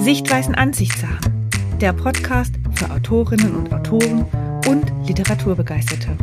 Sichtweisen Ansichtssachen. Der Podcast für Autorinnen und Autoren und Literaturbegeisterte.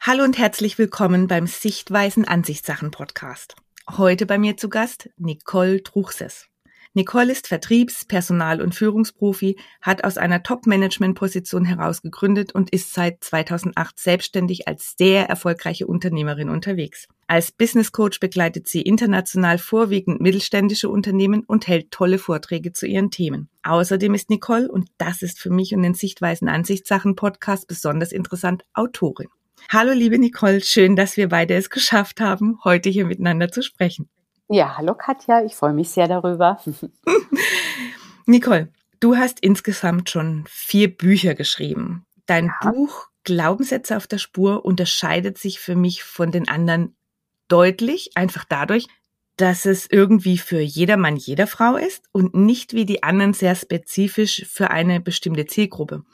Hallo und herzlich willkommen beim Sichtweisen Ansichtssachen Podcast. Heute bei mir zu Gast Nicole Truchses. Nicole ist Vertriebs-, Personal- und Führungsprofi, hat aus einer Top-Management-Position heraus gegründet und ist seit 2008 selbstständig als sehr erfolgreiche Unternehmerin unterwegs. Als Business Coach begleitet sie international vorwiegend mittelständische Unternehmen und hält tolle Vorträge zu ihren Themen. Außerdem ist Nicole, und das ist für mich und den Sichtweisen Ansichtssachen Podcast besonders interessant, Autorin. Hallo liebe Nicole, schön, dass wir beide es geschafft haben, heute hier miteinander zu sprechen. Ja, hallo Katja, ich freue mich sehr darüber. Nicole, du hast insgesamt schon vier Bücher geschrieben. Dein ja. Buch Glaubenssätze auf der Spur unterscheidet sich für mich von den anderen deutlich, einfach dadurch, dass es irgendwie für jedermann, jeder Frau ist und nicht wie die anderen sehr spezifisch für eine bestimmte Zielgruppe.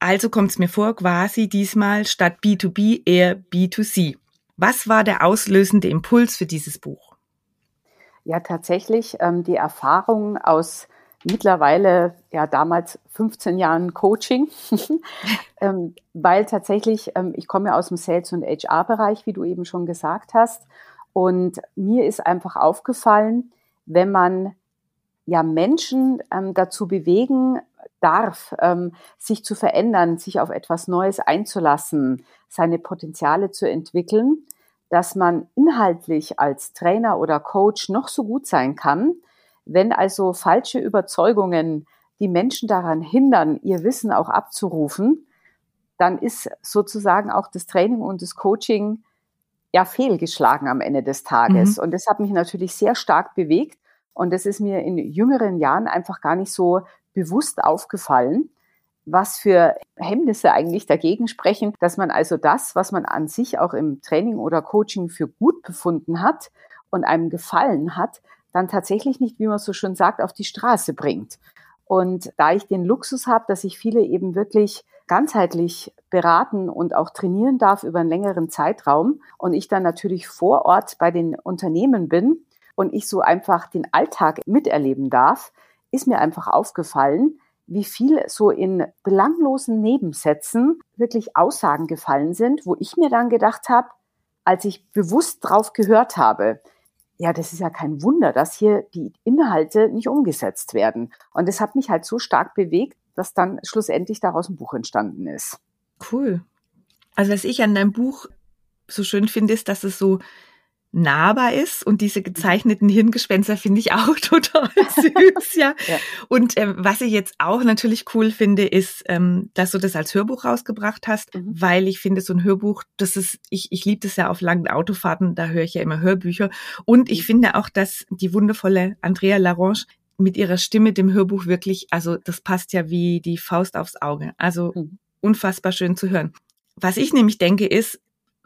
Also kommt es mir vor, quasi diesmal statt B2B eher B2C. Was war der auslösende Impuls für dieses Buch? Ja, tatsächlich ähm, die Erfahrung aus mittlerweile ja damals 15 Jahren Coaching, ähm, weil tatsächlich ähm, ich komme ja aus dem Sales und HR Bereich, wie du eben schon gesagt hast, und mir ist einfach aufgefallen, wenn man ja Menschen ähm, dazu bewegen darf, ähm, sich zu verändern, sich auf etwas Neues einzulassen, seine Potenziale zu entwickeln, dass man inhaltlich als Trainer oder Coach noch so gut sein kann, wenn also falsche Überzeugungen die Menschen daran hindern, ihr Wissen auch abzurufen, dann ist sozusagen auch das Training und das Coaching ja fehlgeschlagen am Ende des Tages. Mhm. Und das hat mich natürlich sehr stark bewegt. Und das ist mir in jüngeren Jahren einfach gar nicht so bewusst aufgefallen was für Hemmnisse eigentlich dagegen sprechen, dass man also das, was man an sich auch im Training oder Coaching für gut befunden hat und einem gefallen hat, dann tatsächlich nicht, wie man so schön sagt, auf die Straße bringt. Und da ich den Luxus habe, dass ich viele eben wirklich ganzheitlich beraten und auch trainieren darf über einen längeren Zeitraum und ich dann natürlich vor Ort bei den Unternehmen bin und ich so einfach den Alltag miterleben darf, ist mir einfach aufgefallen, wie viel so in belanglosen Nebensätzen wirklich Aussagen gefallen sind, wo ich mir dann gedacht habe, als ich bewusst drauf gehört habe, ja, das ist ja kein Wunder, dass hier die Inhalte nicht umgesetzt werden. Und das hat mich halt so stark bewegt, dass dann schlussendlich daraus ein Buch entstanden ist. Cool. Also was ich an deinem Buch so schön finde, ist, dass es so nahbar ist und diese gezeichneten Hirngespenster finde ich auch total süß, ja. ja. Und ähm, was ich jetzt auch natürlich cool finde, ist, ähm, dass du das als Hörbuch rausgebracht hast, mhm. weil ich finde, so ein Hörbuch, das ist, ich, ich liebe das ja auf langen Autofahrten, da höre ich ja immer Hörbücher. Und ich mhm. finde auch, dass die wundervolle Andrea Larange mit ihrer Stimme dem Hörbuch wirklich, also das passt ja wie die Faust aufs Auge. Also mhm. unfassbar schön zu hören. Was ich nämlich denke, ist,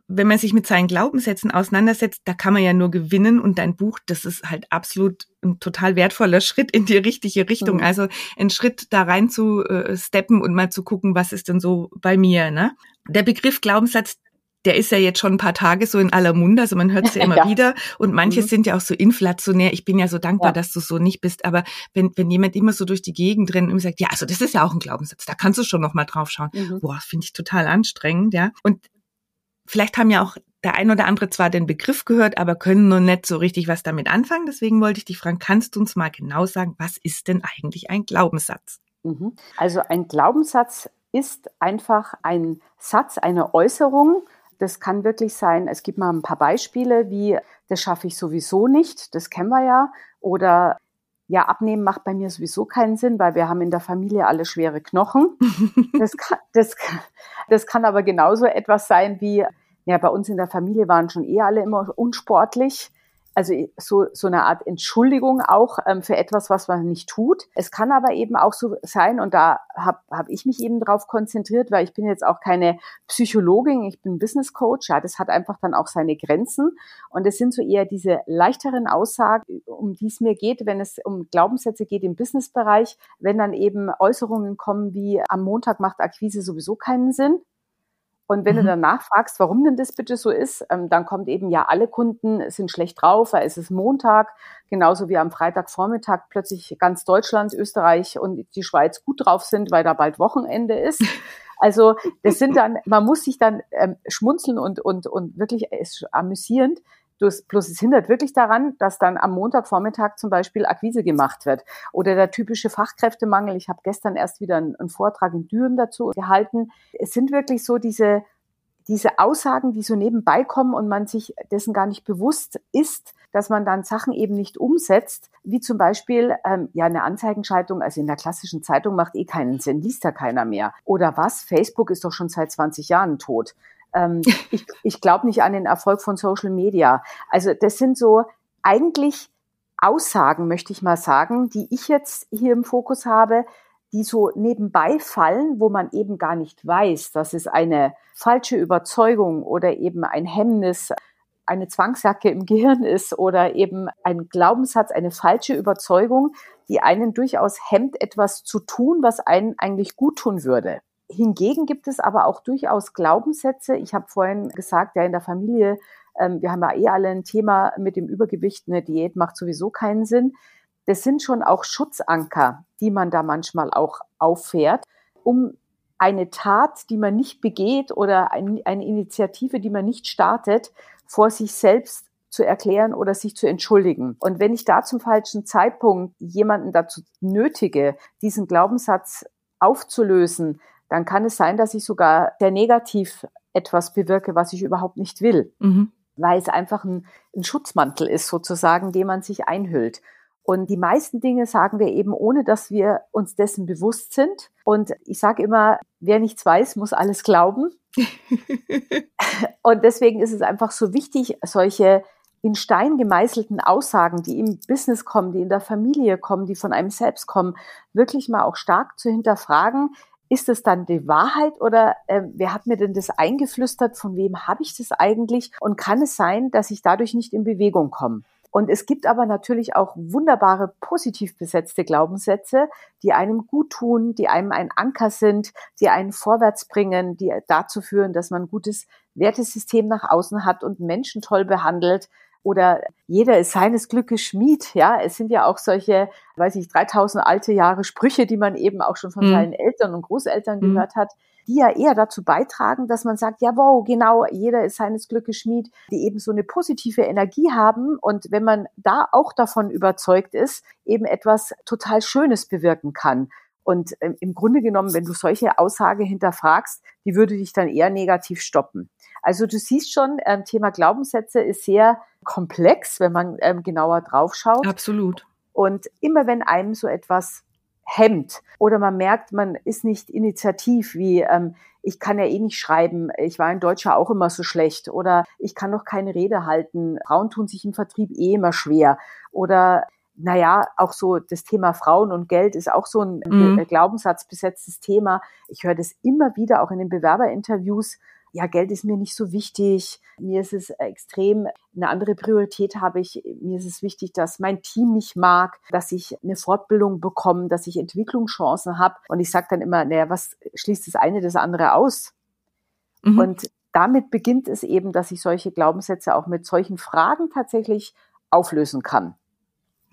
wenn man sich mit seinen Glaubenssätzen auseinandersetzt, da kann man ja nur gewinnen und dein Buch, das ist halt absolut ein total wertvoller Schritt in die richtige Richtung. Mhm. Also ein Schritt da rein zu äh, steppen und mal zu gucken, was ist denn so bei mir, ne? Der Begriff Glaubenssatz, der ist ja jetzt schon ein paar Tage so in aller Munde, also man hört es ja immer ja. wieder und manche mhm. sind ja auch so inflationär. Ich bin ja so dankbar, ja. dass du so nicht bist, aber wenn, wenn jemand immer so durch die Gegend rennt und sagt, ja, also das ist ja auch ein Glaubenssatz, da kannst du schon noch mal drauf schauen. Mhm. Boah, finde ich total anstrengend, ja. Und vielleicht haben ja auch der ein oder andere zwar den Begriff gehört, aber können nur nicht so richtig was damit anfangen. Deswegen wollte ich dich fragen, kannst du uns mal genau sagen, was ist denn eigentlich ein Glaubenssatz? Mhm. Also ein Glaubenssatz ist einfach ein Satz, eine Äußerung. Das kann wirklich sein, es gibt mal ein paar Beispiele, wie das schaffe ich sowieso nicht, das kennen wir ja. Oder ja, abnehmen macht bei mir sowieso keinen Sinn, weil wir haben in der Familie alle schwere Knochen. Das kann, das, das kann aber genauso etwas sein wie, ja, bei uns in der Familie waren schon eh alle immer unsportlich also so, so eine Art Entschuldigung auch ähm, für etwas, was man nicht tut. Es kann aber eben auch so sein, und da habe hab ich mich eben drauf konzentriert, weil ich bin jetzt auch keine Psychologin, ich bin Business Coach, ja, das hat einfach dann auch seine Grenzen. Und es sind so eher diese leichteren Aussagen, um die es mir geht, wenn es um Glaubenssätze geht im Businessbereich, wenn dann eben Äußerungen kommen wie am Montag macht Akquise sowieso keinen Sinn Und wenn mhm. du danach fragst, warum denn das bitte so ist, ähm, dann kommt eben ja, alle Kunden sind schlecht drauf, weil es ist Montag, genauso wie am Freitagvormittag plötzlich ganz Deutschland, Österreich und die Schweiz gut drauf sind, weil da bald Wochenende ist. Also das sind dann, man muss sich dann ähm, schmunzeln und, und, und wirklich ist amüsierend. Plus es hindert wirklich daran, dass dann am Montagvormittag zum Beispiel Akquise gemacht wird. Oder der typische Fachkräftemangel. Ich habe gestern erst wieder einen, einen Vortrag in Düren dazu gehalten. Es sind wirklich so diese, diese Aussagen, die so nebenbei kommen und man sich dessen gar nicht bewusst ist, dass man dann Sachen eben nicht umsetzt, wie zum Beispiel ähm, ja eine Anzeigenschaltung, also in der klassischen Zeitung macht eh keinen Sinn, liest da keiner mehr. Oder was? Facebook ist doch schon seit 20 Jahren tot. Ähm, ich ich glaube nicht an den Erfolg von Social Media. Also das sind so eigentlich Aussagen, möchte ich mal sagen, die ich jetzt hier im Fokus habe, die so nebenbei fallen, wo man eben gar nicht weiß, dass es eine falsche Überzeugung oder eben ein Hemmnis, eine Zwangsjacke im Gehirn ist oder eben ein Glaubenssatz, eine falsche Überzeugung, die einen durchaus hemmt, etwas zu tun, was einen eigentlich gut tun würde. Hingegen gibt es aber auch durchaus Glaubenssätze. Ich habe vorhin gesagt, ja, in der Familie, ähm, wir haben ja eh alle ein Thema mit dem Übergewicht, eine Diät macht sowieso keinen Sinn. Das sind schon auch Schutzanker, die man da manchmal auch auffährt, um eine Tat, die man nicht begeht oder ein, eine Initiative, die man nicht startet, vor sich selbst zu erklären oder sich zu entschuldigen. Und wenn ich da zum falschen Zeitpunkt jemanden dazu nötige, diesen Glaubenssatz aufzulösen, dann kann es sein, dass ich sogar sehr negativ etwas bewirke, was ich überhaupt nicht will, mhm. weil es einfach ein, ein Schutzmantel ist sozusagen, den man sich einhüllt. Und die meisten Dinge sagen wir eben, ohne dass wir uns dessen bewusst sind. Und ich sage immer, wer nichts weiß, muss alles glauben. und deswegen ist es einfach so wichtig, solche in Stein gemeißelten Aussagen, die im Business kommen, die in der Familie kommen, die von einem selbst kommen, wirklich mal auch stark zu hinterfragen. Ist es dann die Wahrheit oder äh, wer hat mir denn das eingeflüstert? Von wem habe ich das eigentlich? Und kann es sein, dass ich dadurch nicht in Bewegung komme? Und es gibt aber natürlich auch wunderbare positiv besetzte Glaubenssätze, die einem gut tun, die einem ein Anker sind, die einen vorwärts bringen, die dazu führen, dass man ein gutes Wertesystem nach außen hat und Menschen toll behandelt, oder jeder ist seines Glückes Schmied. Ja, es sind ja auch solche, weiß ich, 3000 alte Jahre Sprüche, die man eben auch schon von mhm. seinen Eltern und Großeltern mhm. gehört hat, die ja eher dazu beitragen, dass man sagt, ja, wow, genau, jeder ist seines Glückes Schmied, die eben so eine positive Energie haben. Und wenn man da auch davon überzeugt ist, eben etwas total Schönes bewirken kann. Und ähm, im Grunde genommen, wenn du solche Aussage hinterfragst, die würde dich dann eher negativ stoppen. Also du siehst schon, ähm, Thema Glaubenssätze ist sehr komplex, wenn man ähm, genauer draufschaut. Absolut. Und immer wenn einem so etwas hemmt oder man merkt, man ist nicht initiativ, wie ähm, ich kann ja eh nicht schreiben, ich war in Deutscher auch immer so schlecht oder ich kann noch keine Rede halten, Frauen tun sich im Vertrieb eh immer schwer oder naja, auch so das Thema Frauen und Geld ist auch so ein mhm. glaubenssatzbesetztes Thema. Ich höre das immer wieder auch in den Bewerberinterviews, ja, Geld ist mir nicht so wichtig. Mir ist es extrem, eine andere Priorität habe ich. Mir ist es wichtig, dass mein Team mich mag, dass ich eine Fortbildung bekomme, dass ich Entwicklungschancen habe. Und ich sage dann immer, naja, was schließt das eine das andere aus? Mhm. Und damit beginnt es eben, dass ich solche Glaubenssätze auch mit solchen Fragen tatsächlich auflösen kann.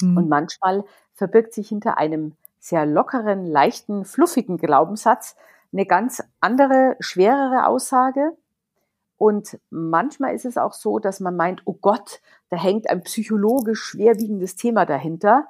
Mhm. Und manchmal verbirgt sich hinter einem sehr lockeren, leichten, fluffigen Glaubenssatz eine ganz andere, schwerere Aussage. Und manchmal ist es auch so, dass man meint, oh Gott, da hängt ein psychologisch schwerwiegendes Thema dahinter,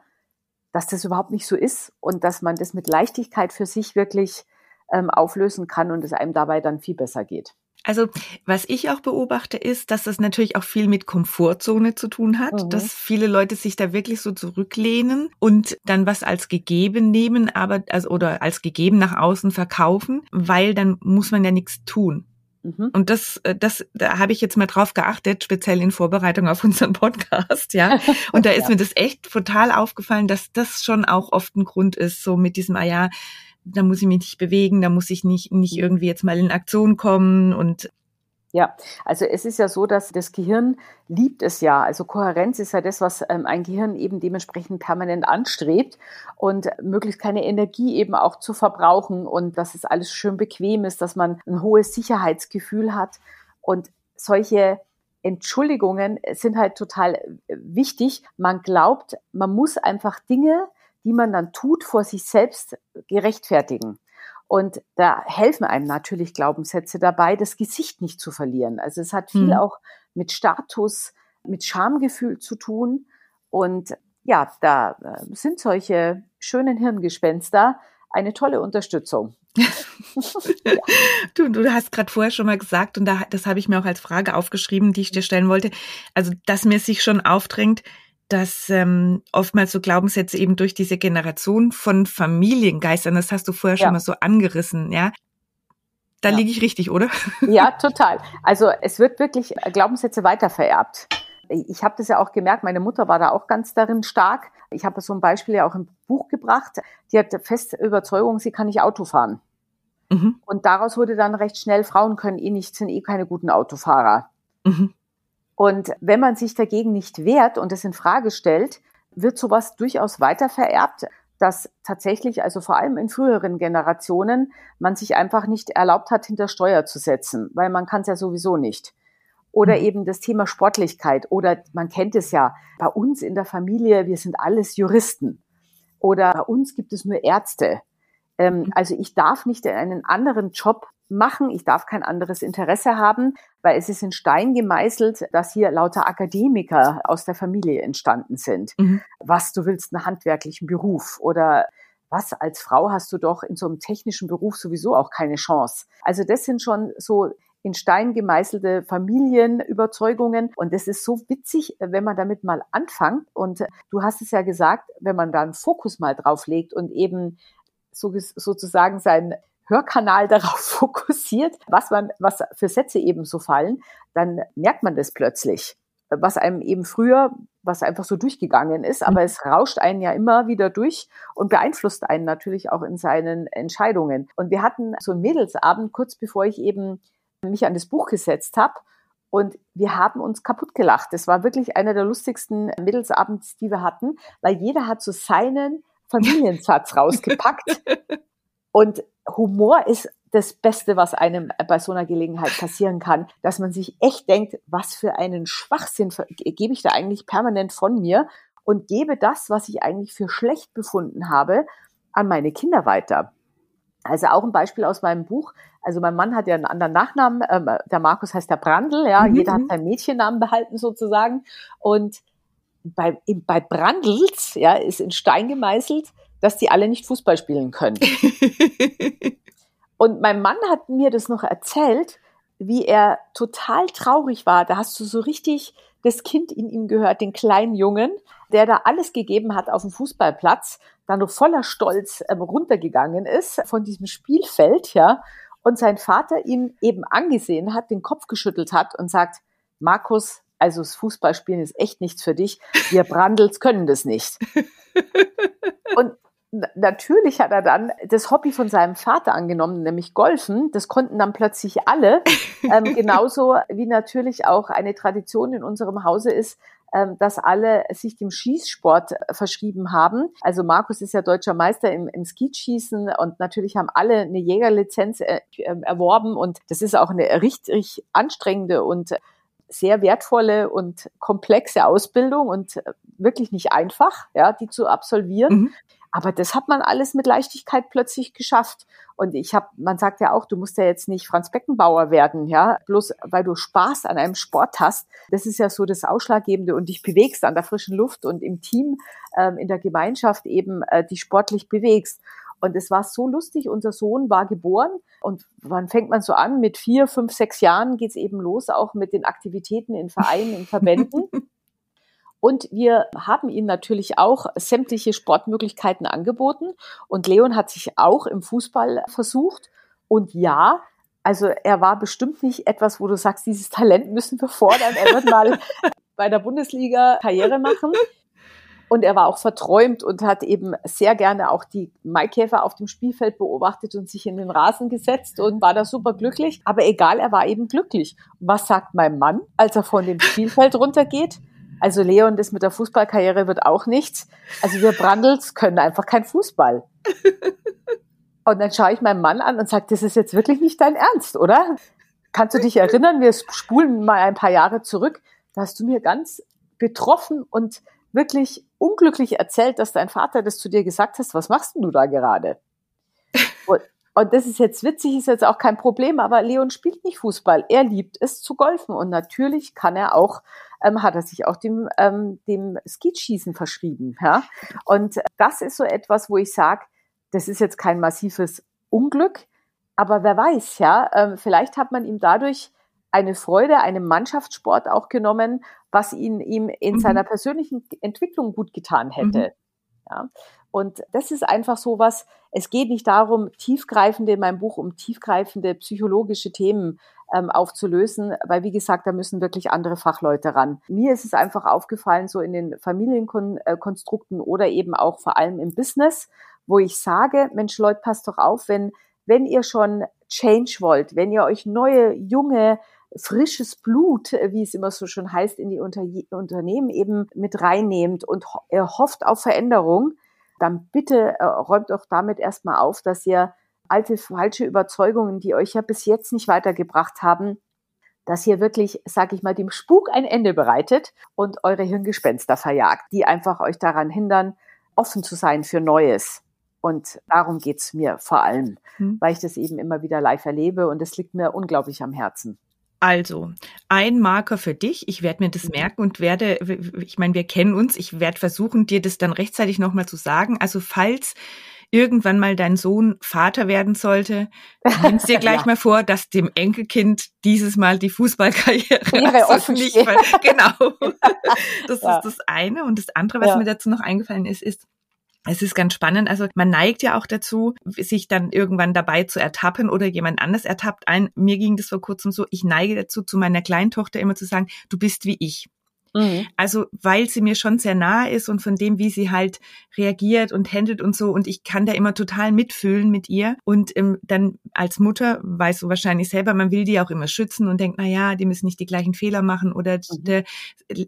dass das überhaupt nicht so ist und dass man das mit Leichtigkeit für sich wirklich ähm, auflösen kann und es einem dabei dann viel besser geht. Also was ich auch beobachte, ist, dass das natürlich auch viel mit Komfortzone zu tun hat, mhm. dass viele Leute sich da wirklich so zurücklehnen und dann was als gegeben nehmen, aber also oder als gegeben nach außen verkaufen, weil dann muss man ja nichts tun. Mhm. Und das, äh, das, da habe ich jetzt mal drauf geachtet, speziell in Vorbereitung auf unseren Podcast, ja. Und da ist ja. mir das echt total aufgefallen, dass das schon auch oft ein Grund ist, so mit diesem, ah ja, da muss ich mich nicht bewegen, da muss ich nicht, nicht irgendwie jetzt mal in Aktion kommen und Ja, also es ist ja so, dass das Gehirn liebt es ja. Also Kohärenz ist ja das, was ähm, ein Gehirn eben dementsprechend permanent anstrebt und möglichst keine Energie eben auch zu verbrauchen und dass es alles schön bequem ist, dass man ein hohes Sicherheitsgefühl hat und solche Entschuldigungen sind halt total äh, wichtig. Man glaubt, man muss einfach Dinge, die man dann tut, vor sich selbst gerechtfertigen. Und da helfen einem natürlich Glaubenssätze dabei, das Gesicht nicht zu verlieren. Also es hat viel mhm. auch mit Status, mit Schamgefühl zu tun. Und ja, da äh, sind solche schönen Hirngespenster eine tolle Unterstützung. ja. du, du hast gerade vorher schon mal gesagt, und da, das habe ich mir auch als Frage aufgeschrieben, die ich dir stellen wollte, also dass mir sich schon aufdrängt, dass ähm, oftmals so Glaubenssätze eben durch diese Generation von Familiengeistern, das hast du vorher ja. schon mal so angerissen, ja. Da ja. liege ich richtig, oder? Ja, total. Also es wird wirklich Glaubenssätze weitervererbt. Ich habe das ja auch gemerkt, meine Mutter war da auch ganz darin stark. Ich habe so ein Beispiel ja auch im Buch gebracht. Die hat feste Überzeugung, sie kann nicht Auto fahren. Mhm. Und daraus wurde dann recht schnell, Frauen können eh nicht, sind eh keine guten Autofahrer. Mhm. Und wenn man sich dagegen nicht wehrt und es in Frage stellt, wird sowas durchaus weiter vererbt, dass tatsächlich, also vor allem in früheren Generationen, man sich einfach nicht erlaubt hat, hinter Steuer zu setzen, weil man kann es ja sowieso nicht. Oder mhm. eben das Thema Sportlichkeit. Oder man kennt es ja, bei uns in der Familie, wir sind alles Juristen. Oder bei uns gibt es nur Ärzte. Ähm, mhm. also ich darf nicht einen anderen Job machen. Ich darf kein anderes Interesse haben, weil es ist in Stein gemeißelt, dass hier lauter Akademiker aus der Familie entstanden sind. Mhm. Was du willst, einen handwerklichen Beruf oder was als Frau hast du doch in so einem technischen Beruf sowieso auch keine Chance. Also das sind schon so in Stein gemeißelte Familienüberzeugungen. Und das ist so witzig, wenn man damit mal anfängt. Und du hast es ja gesagt, wenn man da einen Fokus mal drauf legt und eben so, sozusagen sein Hörkanal darauf fokussiert, was man, was für Sätze eben so fallen, dann merkt man das plötzlich, was einem eben früher, was einfach so durchgegangen ist, aber es rauscht einen ja immer wieder durch und beeinflusst einen natürlich auch in seinen Entscheidungen. Und wir hatten so einen Mädelsabend kurz bevor ich eben mich an das Buch gesetzt habe und wir haben uns kaputt gelacht. Das war wirklich einer der lustigsten Mädelsabends, die wir hatten, weil jeder hat so seinen Familiensatz rausgepackt. Und Humor ist das Beste, was einem bei so einer Gelegenheit passieren kann, dass man sich echt denkt, was für einen Schwachsinn gebe ich da eigentlich permanent von mir und gebe das, was ich eigentlich für schlecht befunden habe, an meine Kinder weiter. Also auch ein Beispiel aus meinem Buch. Also mein Mann hat ja einen anderen Nachnamen. Ähm, der Markus heißt der Brandl. Ja, mhm. jeder hat mhm. seinen Mädchennamen behalten sozusagen. Und bei, bei Brandls, ja, ist in Stein gemeißelt, dass die alle nicht Fußball spielen können. Und mein Mann hat mir das noch erzählt, wie er total traurig war. Da hast du so richtig das Kind in ihm gehört, den kleinen Jungen, der da alles gegeben hat auf dem Fußballplatz, dann noch voller Stolz ähm, runtergegangen ist von diesem Spielfeld, ja, und sein Vater ihn eben angesehen hat, den Kopf geschüttelt hat und sagt, Markus, also das Fußballspielen ist echt nichts für dich. Wir Brandels können das nicht. Und natürlich hat er dann das Hobby von seinem Vater angenommen, nämlich Golfen. Das konnten dann plötzlich alle. Ähm, genauso wie natürlich auch eine Tradition in unserem Hause ist, ähm, dass alle sich dem Schießsport verschrieben haben. Also Markus ist ja deutscher Meister im, im Skeetschießen und natürlich haben alle eine Jägerlizenz äh, äh, erworben und das ist auch eine richtig anstrengende und sehr wertvolle und komplexe Ausbildung und wirklich nicht einfach, ja, die zu absolvieren. Mhm. Aber das hat man alles mit Leichtigkeit plötzlich geschafft. Und ich habe, man sagt ja auch, du musst ja jetzt nicht Franz Beckenbauer werden, ja, bloß weil du Spaß an einem Sport hast. Das ist ja so das Ausschlaggebende und dich bewegst an der frischen Luft und im Team, ähm, in der Gemeinschaft eben äh, dich sportlich bewegst. Und es war so lustig, unser Sohn war geboren und wann fängt man so an? Mit vier, fünf, sechs Jahren geht's eben los, auch mit den Aktivitäten in Vereinen, in Verbänden. Und wir haben ihnen natürlich auch sämtliche Sportmöglichkeiten angeboten. Und Leon hat sich auch im Fußball versucht. Und ja, also er war bestimmt nicht etwas, wo du sagst, dieses Talent müssen wir fordern. Er wird mal bei der Bundesliga Karriere machen. Und er war auch verträumt und hat eben sehr gerne auch die Maikäfer auf dem Spielfeld beobachtet und sich in den Rasen gesetzt und war da super glücklich. Aber egal, er war eben glücklich. Was sagt mein Mann, als er von dem Spielfeld runtergeht? Also Leon, das mit der Fußballkarriere wird auch nichts. Also wir Brandels können einfach kein Fußball. Und dann schaue ich meinen Mann an und sage, das ist jetzt wirklich nicht dein Ernst, oder? Kannst du dich erinnern, wir spulen mal ein paar Jahre zurück, da hast du mir ganz betroffen und wirklich unglücklich erzählt, dass dein Vater das zu dir gesagt hast, was machst denn du da gerade? Und, und das ist jetzt witzig, ist jetzt auch kein Problem, aber Leon spielt nicht Fußball. Er liebt es zu golfen und natürlich kann er auch, ähm, hat er sich auch dem, ähm, dem Skeetschießen verschrieben. Ja? Und das ist so etwas, wo ich sage, das ist jetzt kein massives Unglück, aber wer weiß, ja, ähm, vielleicht hat man ihm dadurch eine Freude, einen Mannschaftssport auch genommen, was ihn ihm in mhm. seiner persönlichen Entwicklung gut getan hätte. Mhm. Ja. Und das ist einfach so was, es geht nicht darum, tiefgreifende, in meinem Buch um tiefgreifende psychologische Themen ähm, aufzulösen, weil wie gesagt, da müssen wirklich andere Fachleute ran. Mir ist es einfach aufgefallen, so in den Familienkonstrukten oder eben auch vor allem im Business, wo ich sage, Mensch, Leute, passt doch auf, wenn, wenn ihr schon Change wollt, wenn ihr euch neue, junge, frisches Blut, äh, wie es immer so schon heißt, in die Unter Unternehmen eben mit reinnehmt und ho hofft auf Veränderung, dann bitte äh, räumt doch damit erstmal auf, dass ihr alte falsche Überzeugungen, die euch ja bis jetzt nicht weitergebracht haben, dass ihr wirklich, sag ich mal, dem Spuk ein Ende bereitet und eure Hirngespenster verjagt, die einfach euch daran hindern, offen zu sein für Neues. Und darum geht's mir vor allem, hm. weil ich das eben immer wieder live erlebe und es liegt mir unglaublich am Herzen. Also, ein Marker für dich. Ich werde mir das mhm. merken und werde, ich meine, wir kennen uns. Ich werde versuchen, dir das dann rechtzeitig nochmal zu sagen. Also, falls irgendwann mal dein Sohn Vater werden sollte, nimmst dir gleich ja. mal vor, dass dem Enkelkind dieses Mal die Fußballkarriere also nicht, weil, genau. Das ja. ist das eine. Und das andere, was ja. mir dazu noch eingefallen ist, ist, es ist ganz spannend. Also man neigt ja auch dazu, sich dann irgendwann dabei zu ertappen oder jemand anders ertappt ein. Mir ging das vor kurzem so. Ich neige dazu, zu meiner kleinen Tochter immer zu sagen, du bist wie ich. Mhm. Also, weil sie mir schon sehr nahe ist und von dem, wie sie halt reagiert und handelt und so. Und ich kann da immer total mitfühlen mit ihr. Und ähm, dann als Mutter weißt du wahrscheinlich selber, man will die auch immer schützen und denkt, na ja, die müssen nicht die gleichen Fehler machen oder mhm. der,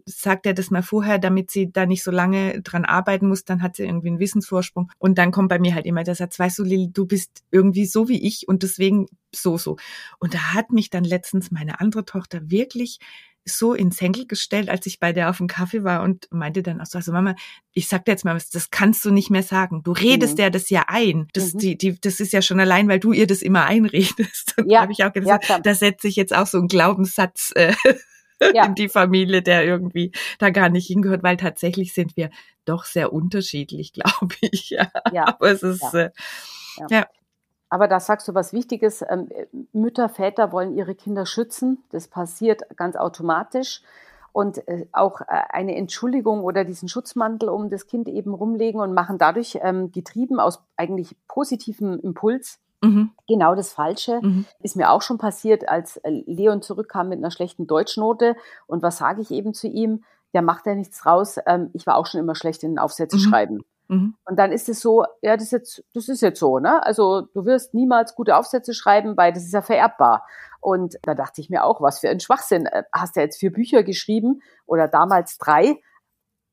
sagt er das mal vorher, damit sie da nicht so lange dran arbeiten muss, dann hat sie irgendwie einen Wissensvorsprung. Und dann kommt bei mir halt immer der Satz, weißt du, Lili, du bist irgendwie so wie ich und deswegen so, so. Und da hat mich dann letztens meine andere Tochter wirklich so ins Henkel gestellt, als ich bei der auf dem Kaffee war und meinte dann auch so, also Mama, ich sag dir jetzt mal was, das kannst du nicht mehr sagen. Du redest mhm. ja das ja ein. Das, mhm. die, die, das ist ja schon allein, weil du ihr das immer einredest. Und ja. habe ich auch gesagt, ja, da setze ich jetzt auch so einen Glaubenssatz äh, ja. in die Familie, der irgendwie da gar nicht hingehört, weil tatsächlich sind wir doch sehr unterschiedlich, glaube ich. Ja. ja. Aber es ist ja. Äh, ja. Aber da sagst du was Wichtiges. Ähm, Mütter, Väter wollen ihre Kinder schützen. Das passiert ganz automatisch. Und äh, auch äh, eine Entschuldigung oder diesen Schutzmantel um das Kind eben rumlegen und machen dadurch ähm, getrieben aus eigentlich positivem Impuls Mhm. Genau das Falsche mhm. ist mir auch schon passiert, als äh, Leon zurückkam mit einer schlechten Deutschnote. Und was sage ich eben zu ihm? Ja, macht er nichts raus. Ähm, ich war auch schon immer schlecht in den Aufsätze mhm. schreiben. Mhm. Und dann ist es so, ja, das ist jetzt, das ist jetzt so, ne? Also du wirst niemals gute Aufsätze schreiben, weil das ist ja vererbbar. Und da dachte ich mir auch, was für ein Schwachsinn. Äh, hast du ja jetzt vier Bücher geschrieben oder damals drei?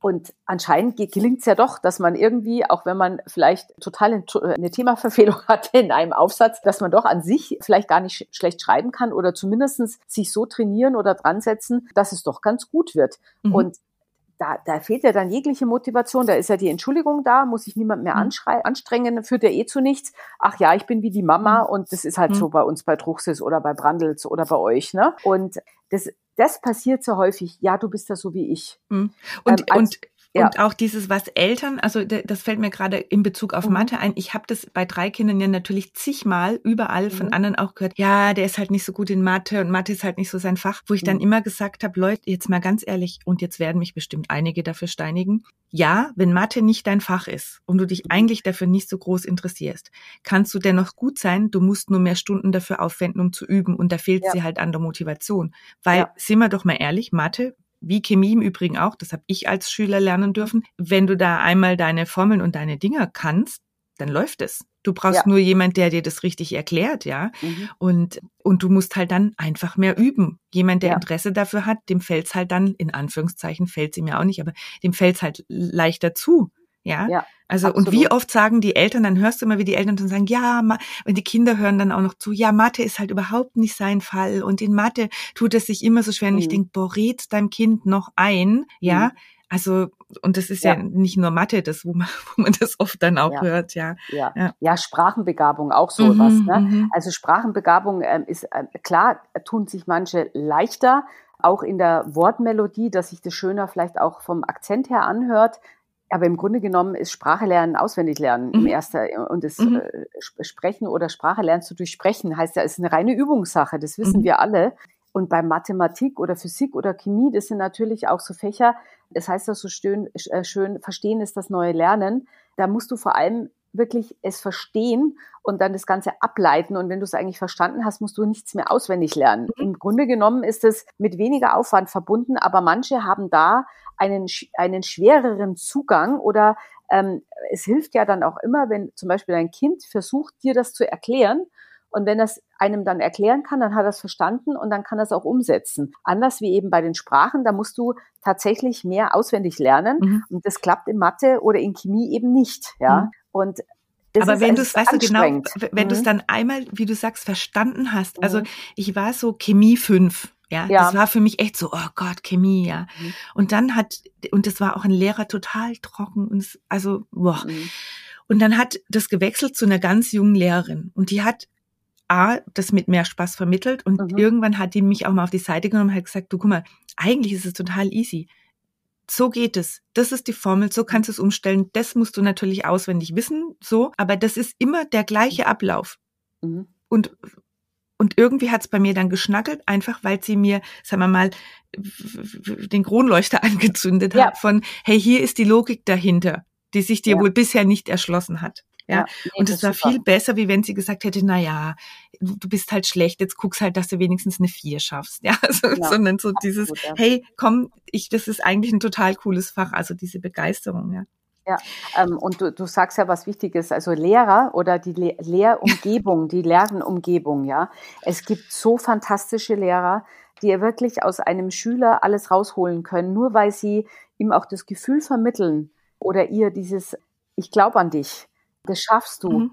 Und anscheinend gelingt es ja doch, dass man irgendwie, auch wenn man vielleicht total eine Themaverfehlung hatte in einem Aufsatz, dass man doch an sich vielleicht gar nicht schlecht schreiben kann oder zumindestens sich so trainieren oder dran setzen, dass es doch ganz gut wird. Mhm. Und da, da fehlt ja dann jegliche Motivation, da ist ja die Entschuldigung da, muss sich niemand mehr mhm. anstrengen, führt ja eh zu nichts. Ach ja, ich bin wie die Mama mhm. und das ist halt mhm. so bei uns bei Truchsis oder bei Brandels oder bei euch, ne? Und das, das passiert so häufig. Ja, du bist ja so wie ich. Mhm. Und, ähm, und ja. Und auch dieses, was Eltern, also das fällt mir gerade in Bezug auf mhm. Mathe ein. Ich habe das bei drei Kindern ja natürlich zigmal überall von mhm. anderen auch gehört. Ja, der ist halt nicht so gut in Mathe und Mathe ist halt nicht so sein Fach, wo ich dann mhm. immer gesagt habe, Leute, jetzt mal ganz ehrlich, und jetzt werden mich bestimmt einige dafür steinigen. Ja, wenn Mathe nicht dein Fach ist und du dich mhm. eigentlich dafür nicht so groß interessierst, kannst du dennoch gut sein. Du musst nur mehr Stunden dafür aufwenden, um zu üben. Und da fehlt ja. sie halt an der Motivation. Weil, ja. sind wir doch mal ehrlich, Mathe wie Chemie im Übrigen auch, das habe ich als Schüler lernen dürfen, wenn du da einmal deine Formeln und deine Dinger kannst, dann läuft es. Du brauchst ja. nur jemand, der dir das richtig erklärt, ja. Mhm. Und, und du musst halt dann einfach mehr üben. Jemand, der ja. Interesse dafür hat, dem fällt's halt dann, in Anführungszeichen, fällt's ihm ja auch nicht, aber dem fällt's halt leichter zu. Ja. ja also, absolut. und wie oft sagen die Eltern, dann hörst du immer, wie die Eltern dann sagen, ja, und die Kinder hören dann auch noch zu, ja, Mathe ist halt überhaupt nicht sein Fall und in Mathe tut es sich immer so schwer. Mhm. Und ich mhm. denke, boah, red deinem Kind noch ein, ja. Mhm. Also, und das ist ja. ja, nicht nur Mathe, das, wo man, wo man das oft dann auch ja. hört, ja. ja. Ja, ja Sprachenbegabung auch so mhm, was. Ne? Mhm. Also Sprachenbegabung ähm, ist äh, klar, tun sich manche leichter, auch in der Wortmelodie, dass sich das schöner vielleicht auch vom Akzent her anhört. Aber im Grunde genommen ist Sprache lernen auswendig lernen mhm. im ersten und das mhm. äh, Sprechen oder Sprache lernst du durch Sprechen heißt ja, es ist eine reine Übungssache. Das wissen mhm. wir alle. Und bei Mathematik oder Physik oder Chemie, das sind natürlich auch so Fächer. Das heißt das so schön, äh, schön verstehen ist das neue Lernen. Da musst du vor allem wirklich es verstehen und dann das Ganze ableiten. Und wenn du es eigentlich verstanden hast, musst du nichts mehr auswendig lernen. Mhm. Im Grunde genommen ist es mit weniger Aufwand verbunden, aber manche haben da einen, einen schwereren Zugang oder ähm, es hilft ja dann auch immer, wenn zum Beispiel dein Kind versucht, dir das zu erklären. Und wenn das einem dann erklären kann, dann hat er es verstanden und dann kann er es auch umsetzen. Anders wie eben bei den Sprachen, da musst du tatsächlich mehr auswendig lernen. Mhm. Und das klappt in Mathe oder in Chemie eben nicht. Ja. Mhm. Und aber wenn du es, weißt du genau, wenn mhm. du es dann einmal, wie du sagst, verstanden hast. Also mhm. ich war so Chemie 5. Ja, ja, das war für mich echt so, oh Gott, Chemie, ja. Mhm. Und dann hat, und das war auch ein Lehrer total trocken und es, also, boah. Mhm. Und dann hat das gewechselt zu einer ganz jungen Lehrerin und die hat A, das mit mehr Spaß vermittelt und mhm. irgendwann hat die mich auch mal auf die Seite genommen und hat gesagt, du guck mal, eigentlich ist es total easy so geht es. Das ist die Formel, so kannst du es umstellen. Das musst du natürlich auswendig wissen, so, aber das ist immer der gleiche Ablauf. Mhm. Und und irgendwie hat es bei mir dann geschnackelt, einfach weil sie mir, sagen wir mal, den Kronleuchter angezündet ja. hat von, hey, hier ist die Logik dahinter, die sich dir ja. wohl bisher nicht erschlossen hat. Ja, ja nee, und es war super. viel besser, wie wenn sie gesagt hätte, na ja, du, bist halt schlecht, jetzt guckst halt, dass du wenigstens eine Vier schaffst. Ja, also, ja sondern so dieses, ja. hey, komm, ich, das ist eigentlich ein total cooles Fach, also diese Begeisterung, ja. Ja, ähm, und du, du sagst ja was Wichtiges, also Lehrer oder die Le Lehrumgebung, die Lernumgebung, ja. Es gibt so fantastische Lehrer, die wirklich aus einem Schüler alles rausholen können, nur weil sie ihm auch das Gefühl vermitteln oder ihr dieses, ich glaube an dich, das schaffst du. Mhm.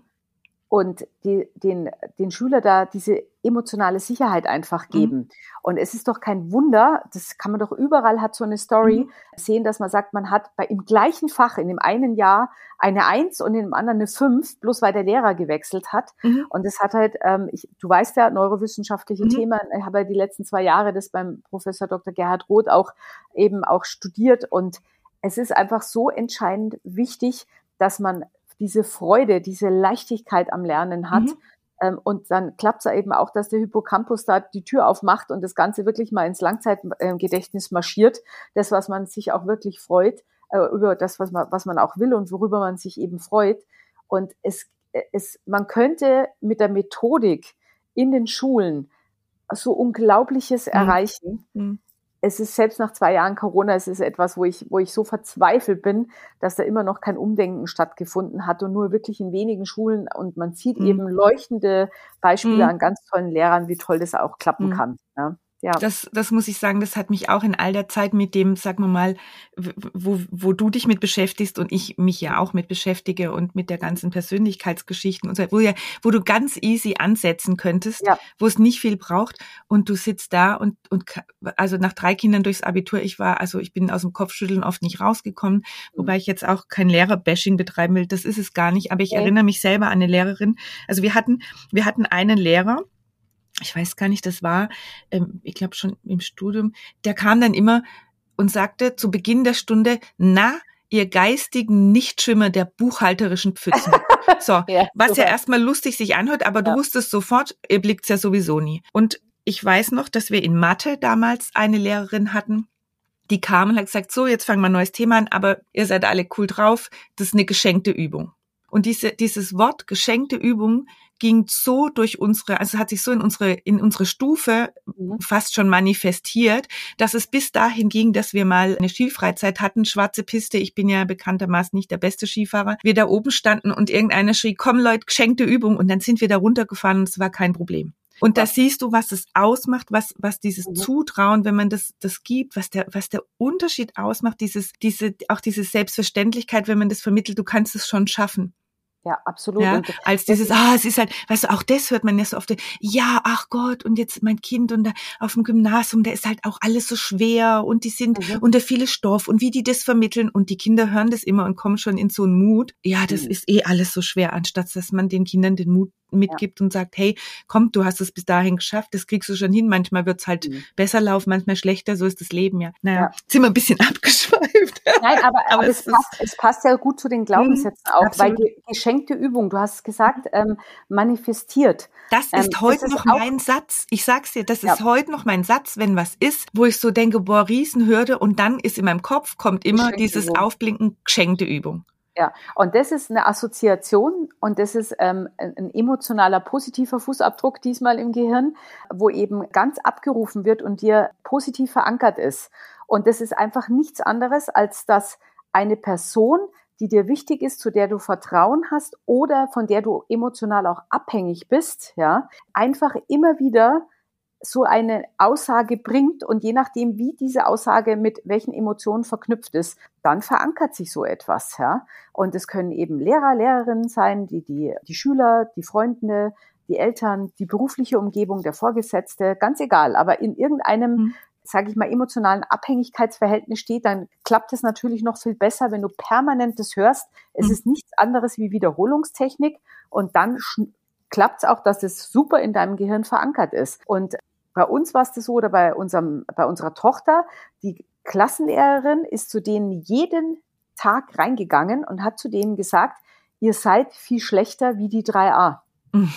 Und die, den, den Schüler da diese emotionale Sicherheit einfach mhm. geben. Mhm. Und es ist doch kein Wunder, das kann man doch überall hat so eine Story mhm. sehen, dass man sagt, man hat bei im gleichen Fach in dem einen Jahr eine Eins und in dem anderen eine Fünf, bloß weil der Lehrer gewechselt hat. Mhm. Und das hat halt, ähm, ich, du weißt ja, neurowissenschaftliche mhm. Themen, ich habe ja die letzten zwei Jahre das beim Professor Dr. Gerhard Roth auch eben auch studiert und es ist einfach so entscheidend wichtig, dass man diese Freude, diese Leichtigkeit am Lernen hat. Mhm. Ähm, und dann klappt es eben auch, dass der Hippocampus da die Tür aufmacht und das Ganze wirklich mal ins Langzeitgedächtnis marschiert. Das, was man sich auch wirklich freut, äh, über das, was man, was man auch will und worüber man sich eben freut. Und es, es, man könnte mit der Methodik in den Schulen so Unglaubliches mhm. erreichen. Mhm es ist selbst nach zwei Jahren Corona, es ist etwas, wo ich, wo ich so verzweifelt bin, dass da immer noch kein Umdenken stattgefunden hat und nur wirklich in wenigen Schulen und man sieht mhm. eben leuchtende Beispiele mhm. an ganz tollen Lehrern, wie toll das auch klappen mhm. kann. Ja. Ja. Das, das muss ich sagen, das hat mich auch in all der Zeit mit dem, sag mal mal, wo, wo du dich mit beschäftigst und ich mich ja auch mit beschäftige und mit der ganzen Persönlichkeitsgeschichten und so, wo ja, wo du ganz easy ansetzen könntest, ja. wo es nicht viel braucht und du sitzt da und, und, also nach drei Kindern durchs Abitur, ich war, also ich bin aus dem Kopfschütteln oft nicht rausgekommen, mhm. wobei ich jetzt auch kein Lehrerbashing betreiben will, das ist es gar nicht, aber ich okay. erinnere mich selber an eine Lehrerin, also wir hatten, wir hatten einen Lehrer, ich weiß gar nicht, das war, ähm, ich glaube schon im Studium, der kam dann immer und sagte zu Beginn der Stunde, na, ihr geistigen Nichtschwimmer der buchhalterischen Pfützen. So, ja, was ja erstmal lustig sich anhört, aber du wusstest sofort, ihr blickt's ja sowieso nie. Und ich weiß noch, dass wir in Mathe damals eine Lehrerin hatten, die kam und hat gesagt, so, jetzt fangen wir ein neues Thema an, aber ihr seid alle cool drauf, das ist eine geschenkte Übung. Und diese, dieses Wort geschenkte Übung ging so durch unsere, also hat sich so in unsere, in unsere Stufe mhm. fast schon manifestiert, dass es bis dahin ging, dass wir mal eine Skifreizeit hatten, schwarze Piste. Ich bin ja bekanntermaßen nicht der beste Skifahrer. Wir da oben standen und irgendeiner schrie, komm Leute, geschenkte Übung. Und dann sind wir da runtergefahren und es war kein Problem. Und da siehst du, was es ausmacht, was, was dieses mhm. Zutrauen, wenn man das, das gibt, was der, was der Unterschied ausmacht, dieses, diese, auch diese Selbstverständlichkeit, wenn man das vermittelt, du kannst es schon schaffen. Ja, absolut. Ja, als dieses, ah, es ist halt, weißt du, auch das hört man ja so oft, ja, ach Gott, und jetzt mein Kind und da auf dem Gymnasium, da ist halt auch alles so schwer und die sind mhm. unter viele Stoff und wie die das vermitteln und die Kinder hören das immer und kommen schon in so einen Mut. Ja, das mhm. ist eh alles so schwer, anstatt dass man den Kindern den Mut mitgibt ja. und sagt, hey, komm, du hast es bis dahin geschafft, das kriegst du schon hin. Manchmal wird's halt mhm. besser laufen, manchmal schlechter, so ist das Leben ja. Naja, ja. sind wir ein bisschen abgeschweift. Nein, aber, aber, aber es, es, passt, es, passt, ja gut zu den Glaubenssätzen mhm, auch, absolut. weil geschenkte Übung, du hast gesagt, ähm, manifestiert. Das ist ähm, heute das noch mein Satz. Ich sag's dir, das ja. ist heute noch mein Satz, wenn was ist, wo ich so denke, boah, Riesenhürde und dann ist in meinem Kopf kommt immer dieses. Aufblinken, geschenkte Übung. Ja, und das ist eine Assoziation und das ist ähm, ein emotionaler positiver Fußabdruck diesmal im Gehirn, wo eben ganz abgerufen wird und dir positiv verankert ist. Und das ist einfach nichts anderes, als dass eine Person, die dir wichtig ist, zu der du Vertrauen hast oder von der du emotional auch abhängig bist, ja, einfach immer wieder so eine Aussage bringt und je nachdem, wie diese Aussage mit welchen Emotionen verknüpft ist, dann verankert sich so etwas, ja. Und es können eben Lehrer, Lehrerinnen sein, die, die, die Schüler, die Freunde, die Eltern, die berufliche Umgebung, der Vorgesetzte, ganz egal. Aber in irgendeinem, mhm. sage ich mal, emotionalen Abhängigkeitsverhältnis steht, dann klappt es natürlich noch viel besser, wenn du permanent das hörst. Es mhm. ist nichts anderes wie Wiederholungstechnik und dann klappt es auch, dass es super in deinem Gehirn verankert ist. Und bei uns war es das so, oder bei, unserem, bei unserer Tochter, die Klassenlehrerin ist zu denen jeden Tag reingegangen und hat zu denen gesagt, ihr seid viel schlechter wie die 3a. Mhm.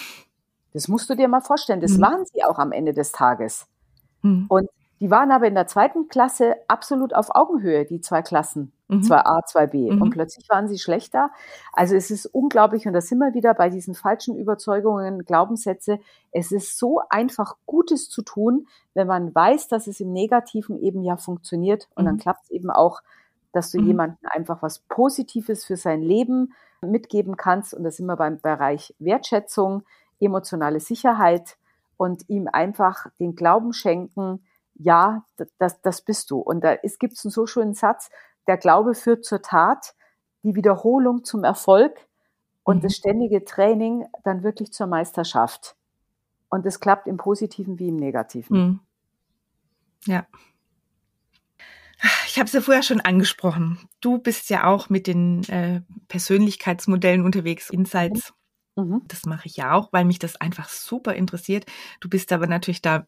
Das musst du dir mal vorstellen. Das mhm. waren sie auch am Ende des Tages. Mhm. Und die waren aber in der zweiten Klasse absolut auf Augenhöhe, die zwei Klassen, mhm. 2a, 2b. Mhm. Und plötzlich waren sie schlechter. Also es ist unglaublich, und da sind wir wieder bei diesen falschen Überzeugungen, Glaubenssätze. Es ist so einfach, Gutes zu tun, wenn man weiß, dass es im Negativen eben ja funktioniert. Und mhm. dann klappt es eben auch, dass du mhm. jemandem einfach was Positives für sein Leben mitgeben kannst. Und da sind wir beim Bereich Wertschätzung, emotionale Sicherheit und ihm einfach den Glauben schenken, ja, das, das bist du. Und da gibt es einen so schönen Satz, der Glaube führt zur Tat, die Wiederholung zum Erfolg und mhm. das ständige Training dann wirklich zur Meisterschaft. Und es klappt im Positiven wie im Negativen. Mhm. Ja. Ich habe es ja vorher schon angesprochen. Du bist ja auch mit den äh, Persönlichkeitsmodellen unterwegs, Insights. Mhm. Das mache ich ja auch, weil mich das einfach super interessiert. Du bist aber natürlich da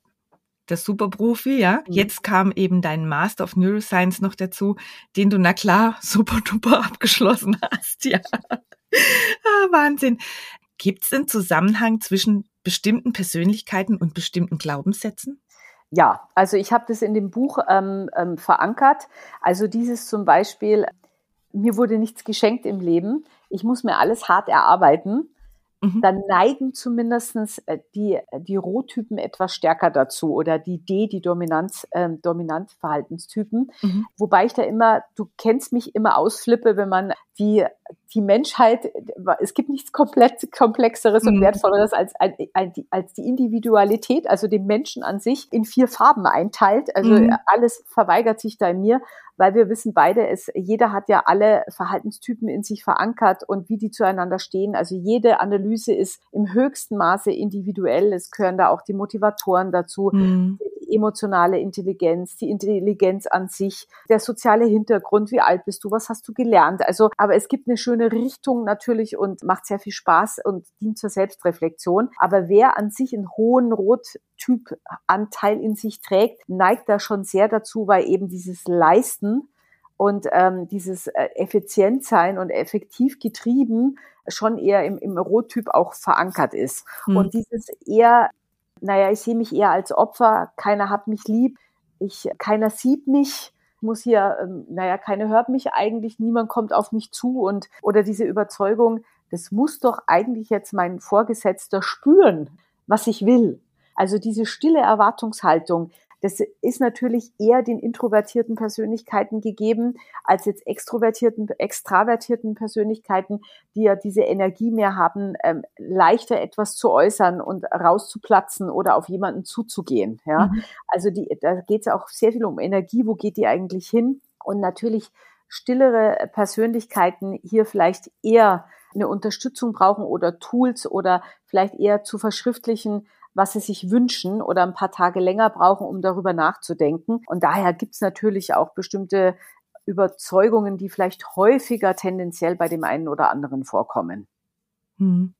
der Superprofi, ja. Mhm. Jetzt kam eben dein Master of Neuroscience noch dazu, den du, na klar, super duper abgeschlossen hast, ja. ah, Wahnsinn. Gibt es einen Zusammenhang zwischen bestimmten Persönlichkeiten und bestimmten Glaubenssätzen? Ja, also ich habe das in dem Buch ähm, ähm, verankert. Also dieses zum Beispiel, mir wurde nichts geschenkt im Leben. Ich muss mir alles hart erarbeiten mhm. dann neigen zumindestens äh, die, die Rohtypen etwas stärker dazu oder die D, die Dominanz, äh, Dominantverhaltenstypen. Mhm. Wobei ich da immer, du kennst mich immer ausflippe, wenn man die, die Menschheit, es gibt nichts komplett komplexeres mhm. und wertvolleres als, als die Individualität, also den Menschen an sich in vier Farben einteilt. Also mhm. alles verweigert sich da in mir weil wir wissen beide, es, jeder hat ja alle Verhaltenstypen in sich verankert und wie die zueinander stehen. Also jede Analyse ist im höchsten Maße individuell. Es gehören da auch die Motivatoren dazu, mhm. Emotionale Intelligenz, die Intelligenz an sich, der soziale Hintergrund, wie alt bist du, was hast du gelernt. Also, aber es gibt eine schöne Richtung natürlich und macht sehr viel Spaß und dient zur Selbstreflexion. Aber wer an sich einen hohen Rottyp-Anteil in sich trägt, neigt da schon sehr dazu, weil eben dieses Leisten und ähm, dieses äh, Effizientsein und effektiv getrieben schon eher im, im Rottyp auch verankert ist. Mhm. Und dieses eher, naja, ich sehe mich eher als Opfer, keiner hat mich lieb, ich, keiner sieht mich, muss hier, ähm, naja, keiner hört mich eigentlich, niemand kommt auf mich zu und oder diese Überzeugung, das muss doch eigentlich jetzt mein Vorgesetzter spüren, was ich will. Also diese stille Erwartungshaltung, das ist natürlich eher den introvertierten Persönlichkeiten gegeben als jetzt extrovertierten, extravertierten Persönlichkeiten, die ja diese Energie mehr haben, ähm, leichter etwas zu äußern und rauszuplatzen oder auf jemanden zuzugehen. Ja, mhm. also die, da geht es auch sehr viel um Energie. Wo geht die eigentlich hin? Und natürlich stillere Persönlichkeiten hier vielleicht eher eine Unterstützung brauchen oder Tools oder vielleicht eher zu verschriftlichen, was sie sich wünschen oder ein paar Tage länger brauchen, um darüber nachzudenken. Und daher gibt es natürlich auch bestimmte Überzeugungen, die vielleicht häufiger tendenziell bei dem einen oder anderen vorkommen. Hm.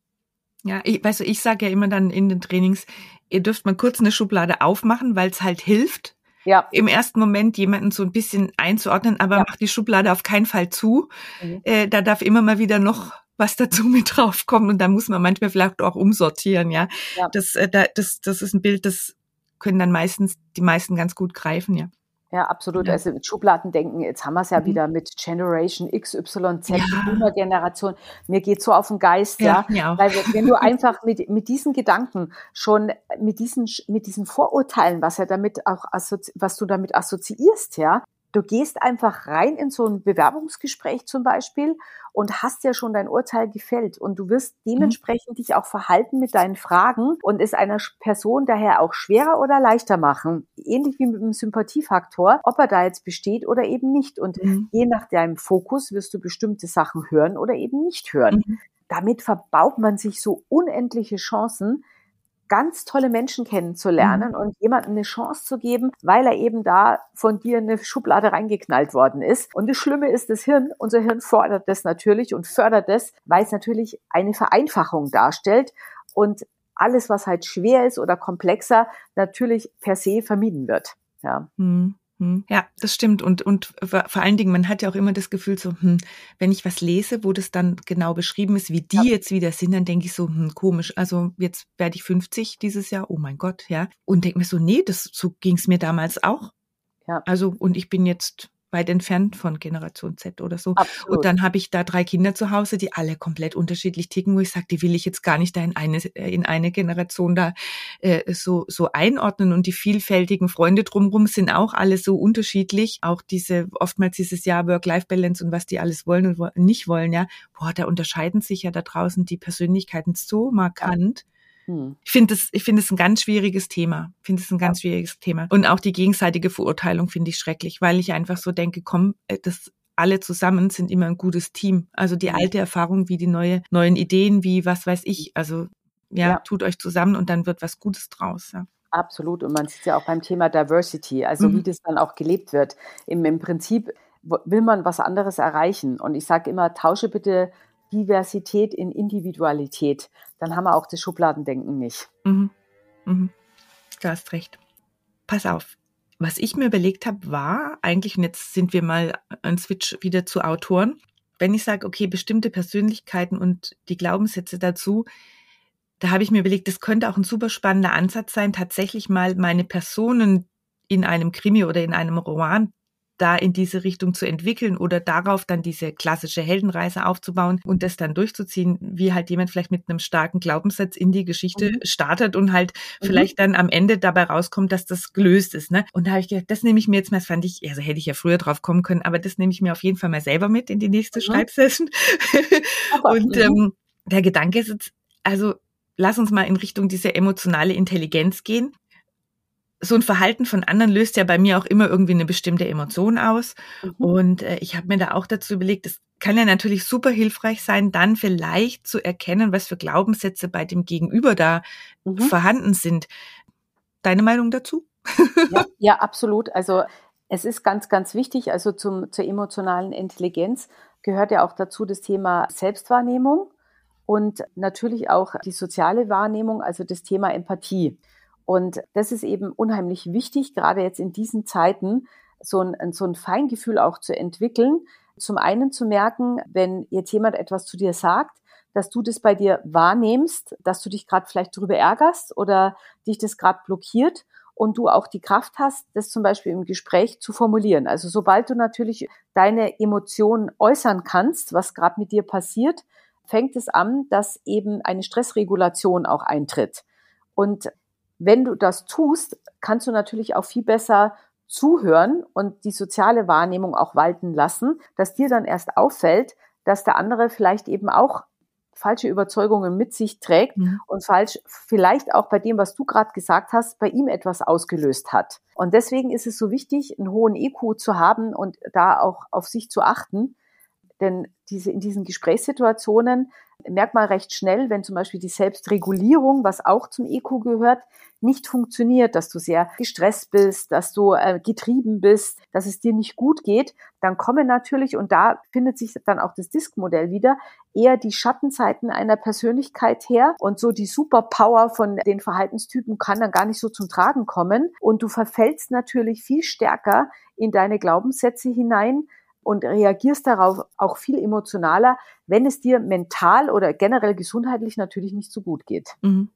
Ja, ich, weißt du, ich sage ja immer dann in den Trainings, ihr dürft mal kurz eine Schublade aufmachen, weil es halt hilft, ja. im ersten Moment jemanden so ein bisschen einzuordnen, aber ja. macht die Schublade auf keinen Fall zu. Mhm. Äh, da darf immer mal wieder noch was dazu mit draufkommt und da muss man manchmal vielleicht auch umsortieren, ja. ja. Das, äh, das, das ist ein Bild, das können dann meistens die meisten ganz gut greifen, ja. Ja, absolut. Ja. Also mit Schubladendenken, jetzt haben wir es ja mhm. wieder mit Generation XYZ, ja. die Boomer-Generation. Mir geht so auf den Geist, ja. ja. Weil wenn du einfach mit, mit diesen Gedanken schon, mit diesen, mit diesen Vorurteilen, was er damit auch, was du damit assoziierst, ja, Du gehst einfach rein in so ein Bewerbungsgespräch zum Beispiel und hast ja schon dein Urteil gefällt und du wirst mhm. dementsprechend mhm. dich auch verhalten mit deinen Fragen und es einer Person daher auch schwerer oder leichter machen, ähnlich wie mit dem Sympathiefaktor, ob er da jetzt besteht oder eben nicht. Und mhm. je nach deinem Fokus wirst du bestimmte Sachen hören oder eben nicht hören. Mhm. Damit verbaut man sich so unendliche Chancen, ganz tolle Menschen kennenzulernen mhm. und jemandem eine Chance zu geben, weil er eben da von dir in eine Schublade reingeknallt worden ist. Und das Schlimme ist, das Hirn, unser Hirn fordert das natürlich und fördert das, weil es natürlich eine Vereinfachung darstellt und alles, was halt schwer ist oder komplexer, natürlich per se vermieden wird. Ja. Mhm. Hm. Ja, das stimmt. Und, und vor allen Dingen, man hat ja auch immer das Gefühl, so, hm, wenn ich was lese, wo das dann genau beschrieben ist, wie die ja. jetzt wieder sind, dann denke ich so, hm, komisch. Also jetzt werde ich 50 dieses Jahr, oh mein Gott, ja. Und denke mir so, nee, das so ging es mir damals auch. Ja. Also, und ich bin jetzt weit entfernt von Generation Z oder so. Absolut. Und dann habe ich da drei Kinder zu Hause, die alle komplett unterschiedlich ticken, wo ich sage, die will ich jetzt gar nicht da in eine, äh, in eine Generation da äh, so, so einordnen. Und die vielfältigen Freunde drumherum sind auch alle so unterschiedlich. Auch diese, oftmals dieses Jahr Work-Life-Balance und was die alles wollen und nicht wollen, ja. Boah, da unterscheiden sich ja da draußen die Persönlichkeiten so markant. Ja hm. Ich finde es, ich finde es ein ganz schwieriges Thema. Ich finde es ein ganz schwieriges Thema. Und auch die gegenseitige Verurteilung finde ich schrecklich, weil ich einfach so denke, komm, äh, das alle zusammen sind immer ein gutes Team. Also die alte Erfahrung wie die neue, neuen Ideen, wie was weiß ich. Also ja, ja. tut euch zusammen und dann wird was Gutes draus. Ja. Absolut. Und man sieht ja auch beim Thema Diversity, also mhm. wie das dann auch gelebt wird. Im, Im Prinzip will man was anderes erreichen. Und ich sage immer, tausche bitte Diversität in Individualität, dann haben wir auch das Schubladendenken nicht. Mhm. Mhm. Du hast recht. Pass auf. Was ich mir überlegt habe, war eigentlich, und jetzt sind wir mal ein Switch wieder zu Autoren, wenn ich sage, okay, bestimmte Persönlichkeiten und die Glaubenssätze dazu, da habe ich mir überlegt, das könnte auch ein super spannender Ansatz sein, tatsächlich mal meine Personen in einem Krimi oder in einem Roman da in diese Richtung zu entwickeln oder darauf dann diese klassische Heldenreise aufzubauen und das dann durchzuziehen, wie halt jemand vielleicht mit einem starken Glaubenssatz in die Geschichte mhm. startet und halt mhm. vielleicht dann am Ende dabei rauskommt, dass das gelöst ist. Ne? Und da habe ich gedacht, das nehme ich mir jetzt mal, das fand ich, also hätte ich ja früher drauf kommen können, aber das nehme ich mir auf jeden Fall mal selber mit in die nächste mhm. Schreibsession. und ähm, der Gedanke ist jetzt, also lass uns mal in Richtung diese emotionale Intelligenz gehen so ein Verhalten von anderen löst ja bei mir auch immer irgendwie eine bestimmte Emotion aus. Mhm. Und äh, ich habe mir da auch dazu überlegt, es kann ja natürlich super hilfreich sein, dann vielleicht zu erkennen, was für Glaubenssätze bei dem Gegenüber da mhm. vorhanden sind. Deine Meinung dazu? ja, ja, absolut. Also es ist ganz, ganz wichtig, also zum, zur emotionalen Intelligenz gehört ja auch dazu das Thema Selbstwahrnehmung und natürlich auch die soziale Wahrnehmung, also das Thema Empathie. Und das ist eben unheimlich wichtig, gerade jetzt in diesen Zeiten, so ein, so ein Feingefühl auch zu entwickeln. Zum einen zu merken, wenn jetzt jemand etwas zu dir sagt, dass du das bei dir wahrnimmst, dass du dich gerade vielleicht darüber ärgerst oder dich das gerade blockiert und du auch die Kraft hast, das zum Beispiel im Gespräch zu formulieren. Also sobald du natürlich deine Emotionen äußern kannst, was gerade mit dir passiert, fängt es an, dass eben eine Stressregulation auch eintritt. Und wenn du das tust, kannst du natürlich auch viel besser zuhören und die soziale Wahrnehmung auch walten lassen, dass dir dann erst auffällt, dass der andere vielleicht eben auch falsche Überzeugungen mit sich trägt mhm. und falsch vielleicht auch bei dem, was du gerade gesagt hast, bei ihm etwas ausgelöst hat. Und deswegen ist es so wichtig, einen hohen EQ zu haben und da auch auf sich zu achten, denn diese, in diesen Gesprächssituationen merkt man recht schnell, wenn zum Beispiel die Selbstregulierung, was auch zum EQ gehört, nicht funktioniert, dass du sehr gestresst bist, dass du äh, getrieben bist, dass es dir nicht gut geht, dann kommen natürlich, und da findet sich dann auch das Disk-Modell wieder, eher die Schattenzeiten einer Persönlichkeit her. Und so die Superpower von den Verhaltenstypen kann dann gar nicht so zum Tragen kommen. Und du verfällst natürlich viel stärker in deine Glaubenssätze hinein, und reagierst darauf auch viel emotionaler, wenn es dir mental oder generell gesundheitlich natürlich nicht so gut geht. Mhm.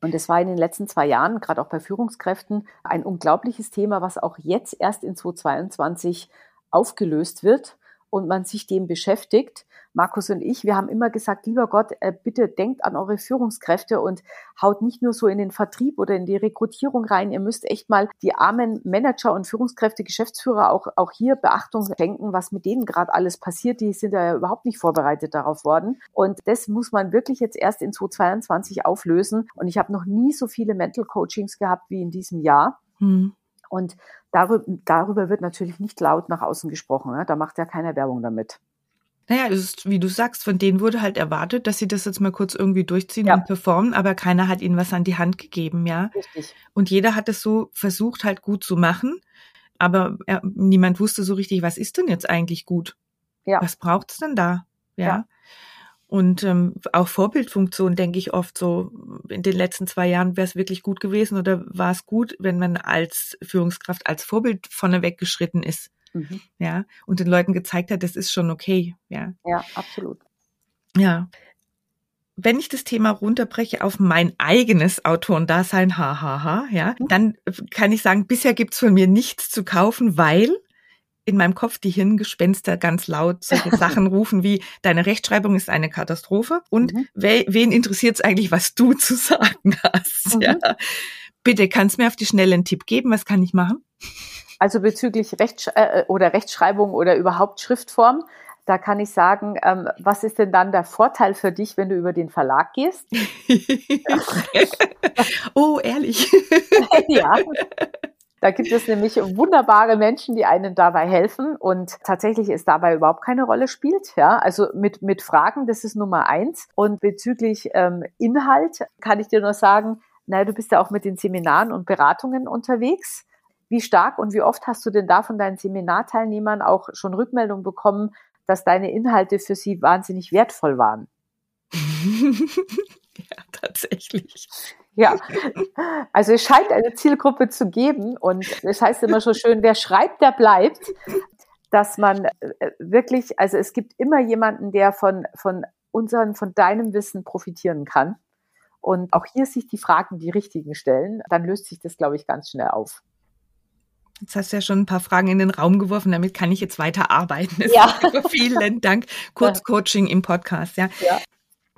Und das war in den letzten zwei Jahren, gerade auch bei Führungskräften, ein unglaubliches Thema, was auch jetzt erst in 2022 aufgelöst wird und man sich dem beschäftigt. Markus und ich, wir haben immer gesagt, lieber Gott, äh, bitte denkt an eure Führungskräfte und haut nicht nur so in den Vertrieb oder in die Rekrutierung rein. Ihr müsst echt mal die armen Manager und Führungskräfte, Geschäftsführer auch, auch hier Beachtung schenken, was mit denen gerade alles passiert. Die sind ja überhaupt nicht vorbereitet darauf worden. Und das muss man wirklich jetzt erst in 2022 auflösen. Und ich habe noch nie so viele Mental Coachings gehabt wie in diesem Jahr. Hm. Und darüber, darüber wird natürlich nicht laut nach außen gesprochen. Ne? Da macht ja keine Werbung damit. Naja, es ist, wie du sagst, von denen wurde halt erwartet, dass sie das jetzt mal kurz irgendwie durchziehen ja. und performen, aber keiner hat ihnen was an die Hand gegeben, ja. Richtig. Und jeder hat es so versucht, halt gut zu machen, aber ja, niemand wusste so richtig, was ist denn jetzt eigentlich gut? Ja. Was braucht es denn da? Ja. ja. Und ähm, auch Vorbildfunktion denke ich oft so, in den letzten zwei Jahren wäre es wirklich gut gewesen oder war es gut, wenn man als Führungskraft als Vorbild vorneweg geschritten ist. Mhm. Ja, und den Leuten gezeigt hat, das ist schon okay. Ja, ja absolut. Ja. Wenn ich das Thema runterbreche auf mein eigenes Autorendasein, hahaha, ja, mhm. dann kann ich sagen, bisher gibt's von mir nichts zu kaufen, weil in meinem Kopf die Hirngespenster ganz laut solche Sachen rufen wie, deine Rechtschreibung ist eine Katastrophe und mhm. we wen interessiert es eigentlich, was du zu sagen hast? Mhm. Ja. Bitte, kannst mir auf die Schnelle einen Tipp geben, was kann ich machen? Also bezüglich Rechtsch äh, oder Rechtschreibung oder überhaupt Schriftform, da kann ich sagen, ähm, was ist denn dann der Vorteil für dich, wenn du über den Verlag gehst? oh, ehrlich. ja. Da gibt es nämlich wunderbare Menschen, die einen dabei helfen und tatsächlich es dabei überhaupt keine Rolle spielt. Ja, also mit, mit Fragen, das ist Nummer eins. Und bezüglich ähm, Inhalt kann ich dir nur sagen, naja, du bist ja auch mit den Seminaren und Beratungen unterwegs. Wie stark und wie oft hast du denn da von deinen Seminarteilnehmern auch schon Rückmeldung bekommen, dass deine Inhalte für sie wahnsinnig wertvoll waren? ja, tatsächlich. Ja, also es scheint eine Zielgruppe zu geben und es heißt immer so schön, wer schreibt, der bleibt, dass man äh, wirklich, also es gibt immer jemanden, der von, von unseren, von deinem Wissen profitieren kann. Und auch hier sich die Fragen, die richtigen stellen, dann löst sich das, glaube ich, ganz schnell auf. Jetzt hast du ja schon ein paar Fragen in den Raum geworfen, damit kann ich jetzt weiter arbeiten. Ja. Vielen Dank. Kurzcoaching im Podcast, ja. Ja,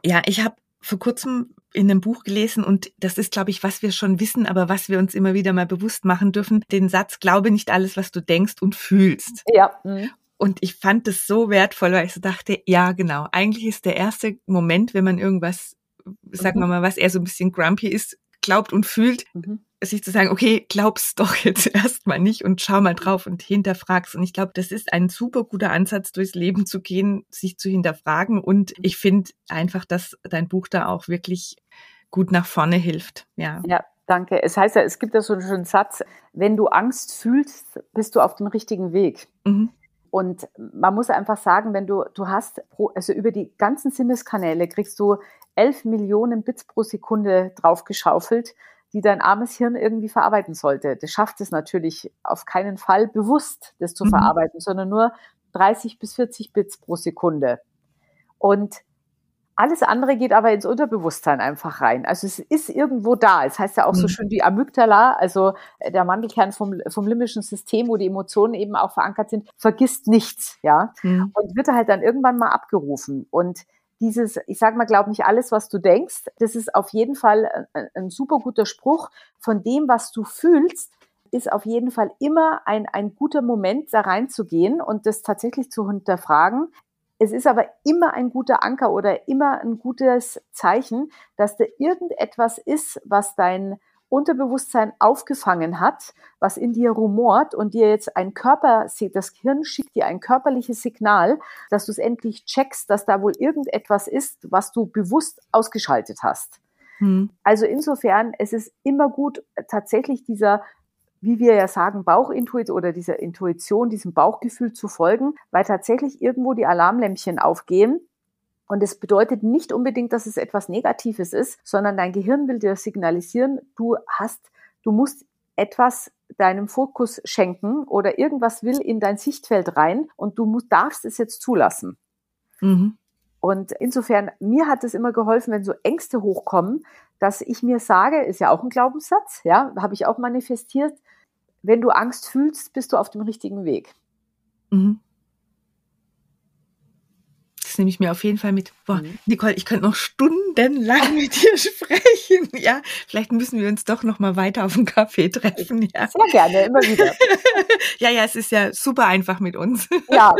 ja ich habe vor kurzem in einem Buch gelesen und das ist, glaube ich, was wir schon wissen, aber was wir uns immer wieder mal bewusst machen dürfen, den Satz, glaube nicht alles, was du denkst und fühlst. Ja. Mhm. Und ich fand das so wertvoll, weil ich so dachte, ja, genau, eigentlich ist der erste Moment, wenn man irgendwas, sagen wir mhm. mal, was eher so ein bisschen grumpy ist, glaubt und fühlt, mhm sich zu sagen, okay, glaub's doch jetzt erstmal nicht und schau mal drauf und hinterfrag's. Und ich glaube, das ist ein super guter Ansatz, durchs Leben zu gehen, sich zu hinterfragen. Und ich finde einfach, dass dein Buch da auch wirklich gut nach vorne hilft. Ja. Ja. Danke. Es heißt ja, es gibt ja so einen schönen Satz, wenn du Angst fühlst, bist du auf dem richtigen Weg. Mhm. Und man muss einfach sagen, wenn du, du hast, pro, also über die ganzen Sinneskanäle kriegst du elf Millionen Bits pro Sekunde draufgeschaufelt die dein armes Hirn irgendwie verarbeiten sollte. Das schafft es natürlich auf keinen Fall bewusst, das zu mhm. verarbeiten, sondern nur 30 bis 40 Bits pro Sekunde. Und Alles andere geht aber ins Unterbewusstsein einfach rein. Also es ist irgendwo da. Es heißt ja auch mhm. so schön die Amygdala, also äh, der Mandelkern vom, vom limbischen System, wo die Emotionen eben auch verankert sind, vergisst nichts, ja. Mhm. Und wird halt dann irgendwann mal abgerufen. Und dieses, ich sag mal, glaub nicht alles, was du denkst, das ist auf jeden Fall ein, ein super guter Spruch. Von dem, was du fühlst, ist auf jeden Fall immer ein, ein guter Moment, da reinzugehen und das tatsächlich zu hinterfragen. Es ist aber immer ein guter Anker oder immer ein gutes Zeichen, dass da irgendetwas ist, was dein Unterbewusstsein aufgefangen hat, was in dir rumort und dir jetzt ein Körper, das Gehirn schickt dir ein körperliches Signal, dass du es endlich checkst, dass da wohl irgendetwas ist, was du bewusst ausgeschaltet hast. Hm. Also insofern, es ist immer gut, tatsächlich dieser wie wir ja sagen, Bauchintuition oder dieser Intuition, diesem Bauchgefühl zu folgen, weil tatsächlich irgendwo die Alarmlämpchen aufgehen. Und es bedeutet nicht unbedingt, dass es etwas Negatives ist, sondern dein Gehirn will dir signalisieren, du hast, du musst etwas deinem Fokus schenken oder irgendwas will in dein Sichtfeld rein und du musst, darfst es jetzt zulassen. Mhm. Und insofern, mir hat es immer geholfen, wenn so Ängste hochkommen, dass ich mir sage, ist ja auch ein Glaubenssatz, ja, habe ich auch manifestiert, wenn du Angst fühlst, bist du auf dem richtigen Weg. Mhm nehme ich mir auf jeden Fall mit. Boah, mhm. Nicole, ich könnte noch stundenlang mit dir sprechen. Ja, vielleicht müssen wir uns doch noch mal weiter auf den Kaffee treffen. Ja. Sehr gerne, immer wieder. ja, ja, es ist ja super einfach mit uns. ja,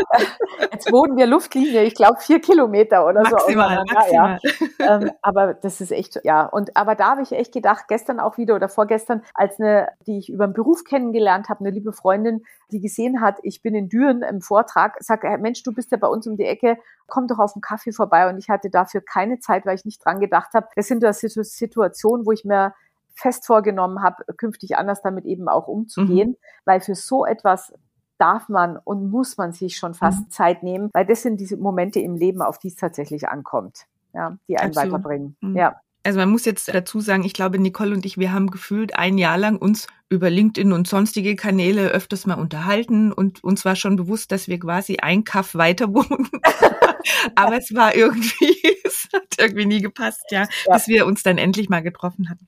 jetzt wohnen wir Luftlinie, ich glaube vier Kilometer oder maximal, so. Maximal. Ja. Ähm, aber das ist echt, ja. Und aber da habe ich echt gedacht, gestern auch wieder oder vorgestern, als eine, die ich über den Beruf kennengelernt habe, eine liebe Freundin, die gesehen hat, ich bin in Düren im Vortrag, sagt, Mensch, du bist ja bei uns um die Ecke, komm doch auf einen Kaffee vorbei. Und ich hatte dafür keine Zeit, weil ich nicht dran gedacht habe. Das sind das Situationen, wo ich mir fest vorgenommen habe, künftig anders damit eben auch umzugehen, mhm. weil für so etwas darf man und muss man sich schon fast mhm. Zeit nehmen, weil das sind diese Momente im Leben, auf die es tatsächlich ankommt, ja, die einen Absolut. weiterbringen. Mhm. Ja. Also man muss jetzt dazu sagen, ich glaube, Nicole und ich, wir haben gefühlt ein Jahr lang uns über LinkedIn und sonstige Kanäle öfters mal unterhalten und uns war schon bewusst, dass wir quasi ein Kaff weiter wohnen. Aber es war irgendwie, es hat irgendwie nie gepasst, ja, ja, bis wir uns dann endlich mal getroffen hatten.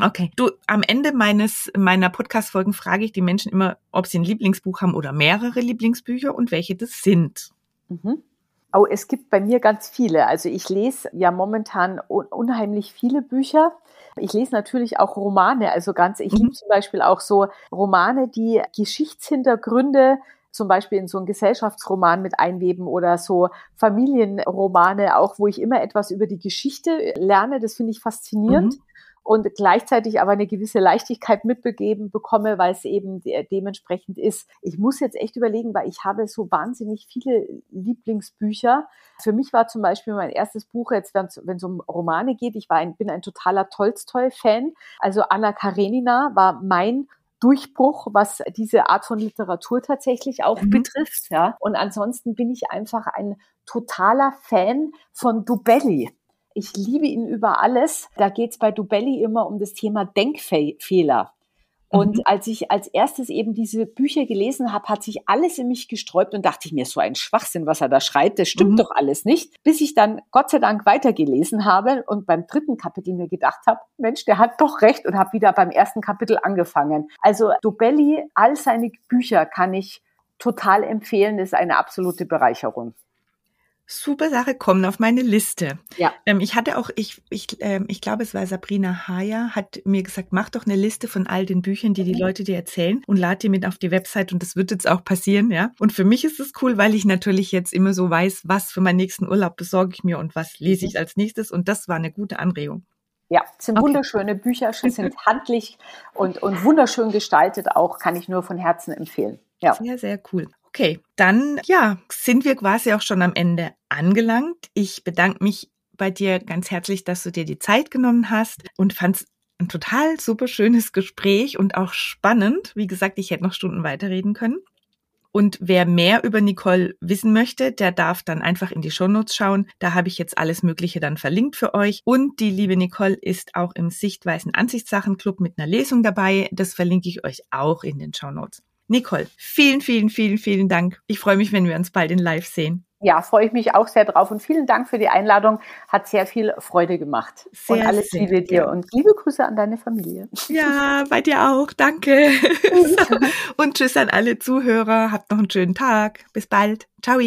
Okay. Du, am Ende meines, meiner Podcast-Folgen frage ich die Menschen immer, ob sie ein Lieblingsbuch haben oder mehrere Lieblingsbücher und welche das sind. Mhm. Oh, es gibt bei mir ganz viele. Also ich lese ja momentan unheimlich viele Bücher. Ich lese natürlich auch Romane, also ganz, ich mhm. liebe zum Beispiel auch so Romane, die Geschichtshintergründe zum Beispiel in so einen Gesellschaftsroman mit einweben oder so Familienromane, auch wo ich immer etwas über die Geschichte lerne. Das finde ich faszinierend. Mhm und gleichzeitig aber eine gewisse Leichtigkeit mitbegeben bekomme, weil es eben de dementsprechend ist. Ich muss jetzt echt überlegen, weil ich habe so wahnsinnig viele Lieblingsbücher. Für mich war zum Beispiel mein erstes Buch jetzt, wenn es um Romane geht, ich war ein, bin ein totaler Tolstoi-Fan. Also Anna Karenina war mein Durchbruch, was diese Art von Literatur tatsächlich auch mhm. betrifft. Ja. Und ansonsten bin ich einfach ein totaler Fan von Dubelli. Ich liebe ihn über alles. Da geht es bei Dubelli immer um das Thema Denkfehler. Und mhm. als ich als erstes eben diese Bücher gelesen habe, hat sich alles in mich gesträubt und dachte ich mir, so ein Schwachsinn, was er da schreibt, das stimmt mhm. doch alles nicht. Bis ich dann Gott sei Dank weitergelesen habe und beim dritten Kapitel mir gedacht habe, Mensch, der hat doch recht und habe wieder beim ersten Kapitel angefangen. Also Dubelli, all seine Bücher kann ich total empfehlen, das ist eine absolute Bereicherung super Sache, kommen auf meine Liste. Ja. Ähm, ich hatte auch, ich, ich, ähm, ich glaube, es war Sabrina Haya, hat mir gesagt, mach doch eine Liste von all den Büchern, die die mhm. Leute dir erzählen und lad die mit auf die Website und das wird jetzt auch passieren, ja. Und für mich ist es cool, weil ich natürlich jetzt immer so weiß, was für meinen nächsten Urlaub besorge ich mir und was lese ich mhm. als nächstes und das war eine gute Anregung. Ja, es sind okay. wunderschöne Bücher, sind handlich und, und wunderschön gestaltet auch, kann ich nur von Herzen empfehlen. Ja. Sehr, sehr cool. Okay, dann ja, sind wir quasi auch schon am Ende angelangt. Ich bedanke mich bei dir ganz herzlich, dass du dir die Zeit genommen hast und fand ein total super schönes Gespräch und auch spannend. Wie gesagt, ich hätte noch Stunden weiterreden können. Und wer mehr über Nicole wissen möchte, der darf dann einfach in die Shownotes schauen. Da habe ich jetzt alles Mögliche dann verlinkt für euch. Und die liebe Nicole ist auch im Sichtweisen Ansichtssachen Club mit einer Lesung dabei. Das verlinke ich euch auch in den Shownotes. Nicole, vielen, vielen, vielen, vielen Dank. Ich freue mich, wenn wir uns bald in Live sehen. Ja, freue ich mich auch sehr drauf und vielen Dank für die Einladung. Hat sehr viel Freude gemacht. Sehr, und alles Liebe dir und liebe Grüße an deine Familie. Ja, bei dir auch. Danke. so. Und tschüss an alle Zuhörer. Habt noch einen schönen Tag. Bis bald. Ciao.